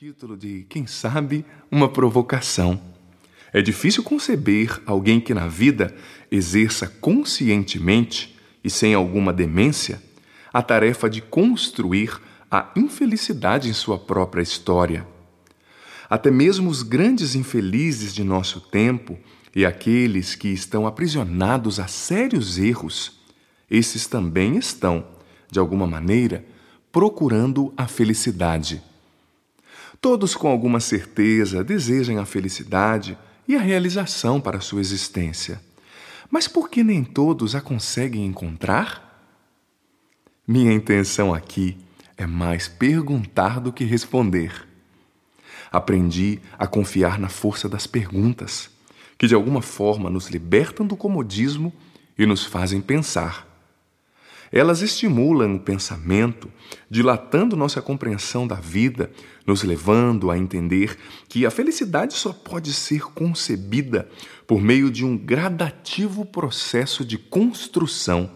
título de, quem sabe, uma provocação. É difícil conceber alguém que na vida exerça conscientemente e sem alguma demência a tarefa de construir a infelicidade em sua própria história. Até mesmo os grandes infelizes de nosso tempo e aqueles que estão aprisionados a sérios erros, esses também estão, de alguma maneira, procurando a felicidade Todos, com alguma certeza, desejam a felicidade e a realização para a sua existência. Mas por que nem todos a conseguem encontrar? Minha intenção aqui é mais perguntar do que responder. Aprendi a confiar na força das perguntas, que de alguma forma nos libertam do comodismo e nos fazem pensar. Elas estimulam o pensamento, dilatando nossa compreensão da vida, nos levando a entender que a felicidade só pode ser concebida por meio de um gradativo processo de construção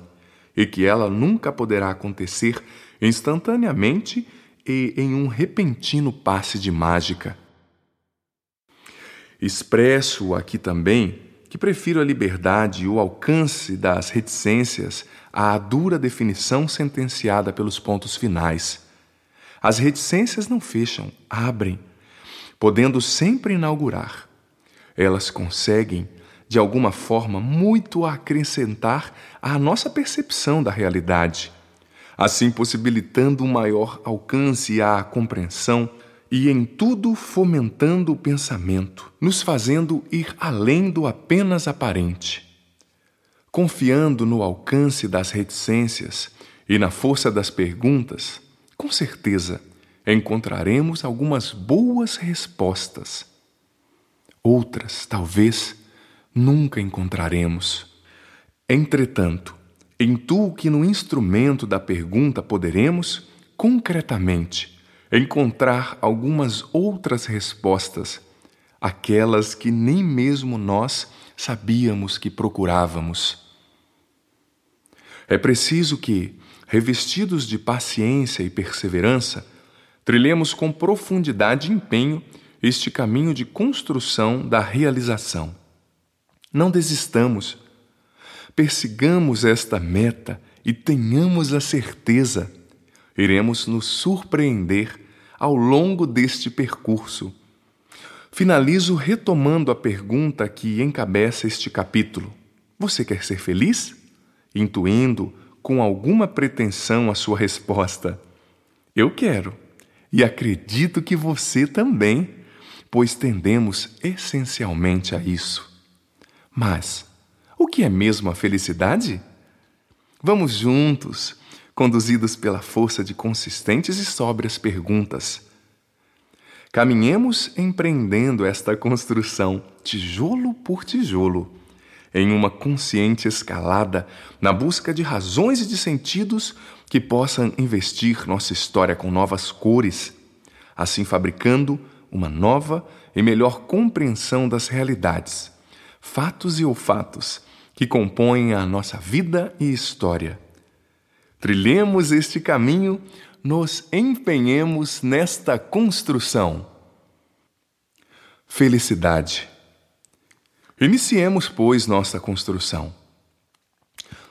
e que ela nunca poderá acontecer instantaneamente e em um repentino passe de mágica. Expresso aqui também que prefiro a liberdade e o alcance das reticências à dura definição sentenciada pelos pontos finais. As reticências não fecham, abrem, podendo sempre inaugurar. Elas conseguem, de alguma forma, muito acrescentar à nossa percepção da realidade, assim possibilitando um maior alcance à compreensão e em tudo fomentando o pensamento, nos fazendo ir além do apenas aparente. Confiando no alcance das reticências e na força das perguntas, com certeza encontraremos algumas boas respostas. Outras, talvez, nunca encontraremos. Entretanto, em tu que no instrumento da pergunta poderemos, concretamente, encontrar algumas outras respostas, aquelas que nem mesmo nós sabíamos que procurávamos. É preciso que, revestidos de paciência e perseverança, trilhemos com profundidade e empenho este caminho de construção da realização. Não desistamos. Persigamos esta meta e tenhamos a certeza iremos nos surpreender ao longo deste percurso. Finalizo retomando a pergunta que encabeça este capítulo: Você quer ser feliz? Intuindo com alguma pretensão a sua resposta: Eu quero, e acredito que você também, pois tendemos essencialmente a isso. Mas o que é mesmo a felicidade? Vamos juntos conduzidos pela força de consistentes e sóbrias perguntas. Caminhemos empreendendo esta construção, tijolo por tijolo, em uma consciente escalada na busca de razões e de sentidos que possam investir nossa história com novas cores, assim fabricando uma nova e melhor compreensão das realidades, fatos e olfatos que compõem a nossa vida e história Trilhemos este caminho, nos empenhemos nesta construção. Felicidade. Iniciemos, pois, nossa construção.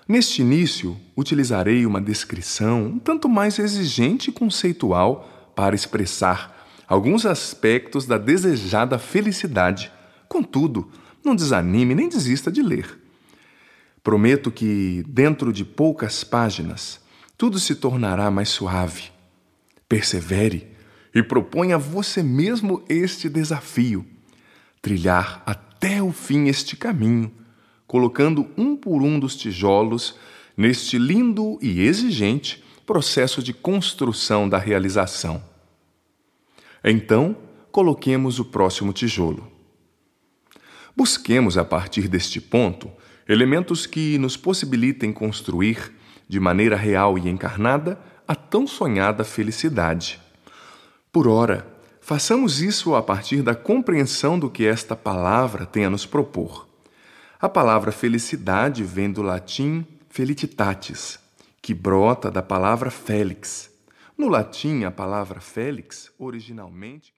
Neste início, utilizarei uma descrição um tanto mais exigente e conceitual para expressar alguns aspectos da desejada felicidade. Contudo, não desanime nem desista de ler. Prometo que, dentro de poucas páginas, tudo se tornará mais suave. Persevere e proponha a você mesmo este desafio: trilhar até o fim este caminho, colocando um por um dos tijolos neste lindo e exigente processo de construção da realização. Então, coloquemos o próximo tijolo. Busquemos, a partir deste ponto, elementos que nos possibilitem construir de maneira real e encarnada, a tão sonhada felicidade. Por ora, façamos isso a partir da compreensão do que esta palavra tem a nos propor. A palavra felicidade vem do latim felicitatis, que brota da palavra félix. No latim, a palavra félix, originalmente.